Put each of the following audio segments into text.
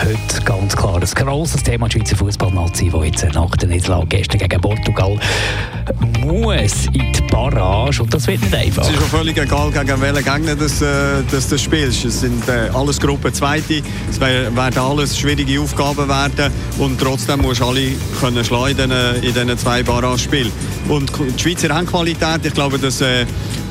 Heute ganz klar ein grosses Thema die Schweizer Fußballnazi, die jetzt nach der Niederlage gestern gegen Portugal muss in die Barrage und das wird nicht einfach. Es ist auch völlig egal, gegen welchen Gegner das, äh, das, das spielst. Es sind äh, alles Gruppen Zweite, es werden alles schwierige Aufgaben werden und trotzdem musst du alle können schlagen in diesen zwei Barrage-Spielen. Und die Schweizer haben Qualität, ich glaube, dass äh,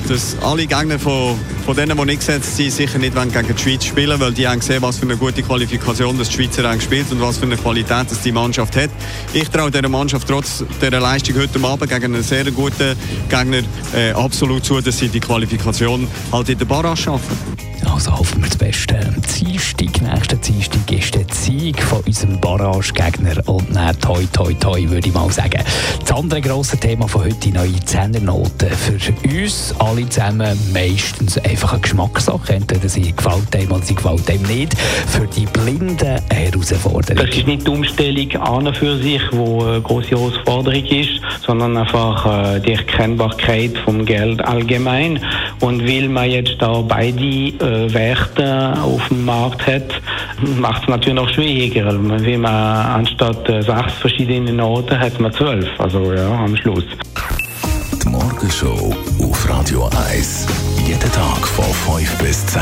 dass alle Gegner von, von denen, die nicht gesetzt sind, sicher nicht gegen die Schweiz spielen weil die haben gesehen, was für eine gute Qualifikation das die Schweizer haben gespielt und was für eine Qualität das die Mannschaft hat. Ich traue dieser Mannschaft trotz dieser Leistung heute Abend gegen einen sehr guten Gegner äh, absolut zu, dass sie die Qualifikation halt in der Barrage schaffen. Also hoffen wir das Beste. Dienstag, nächsten Dienstag ist der Sieg von unserem Barrage-Gegner und dann toi toi toi, würde ich mal sagen. Das andere grosse Thema von heute, die neue Zehnernoten. Für uns alle zusammen meistens einfach eine Geschmackssache. Entweder sie gefällt einem oder sie gefällt einem nicht. Für die Blinden eine Herausforderung. Das ist nicht die Umstellung an für sich, die eine grosse Herausforderung ist, sondern einfach äh, die Erkennbarkeit vom Geld allgemein. Und will man jetzt da beide äh, Werte auf dem Markt hat, macht es natürlich noch schwieriger. Wie man anstatt äh, sechs verschiedene Noten hat man zwölf. Also ja, am Schluss. Die Morgenshow auf Radio 1. Jeden Tag von 5 bis 10.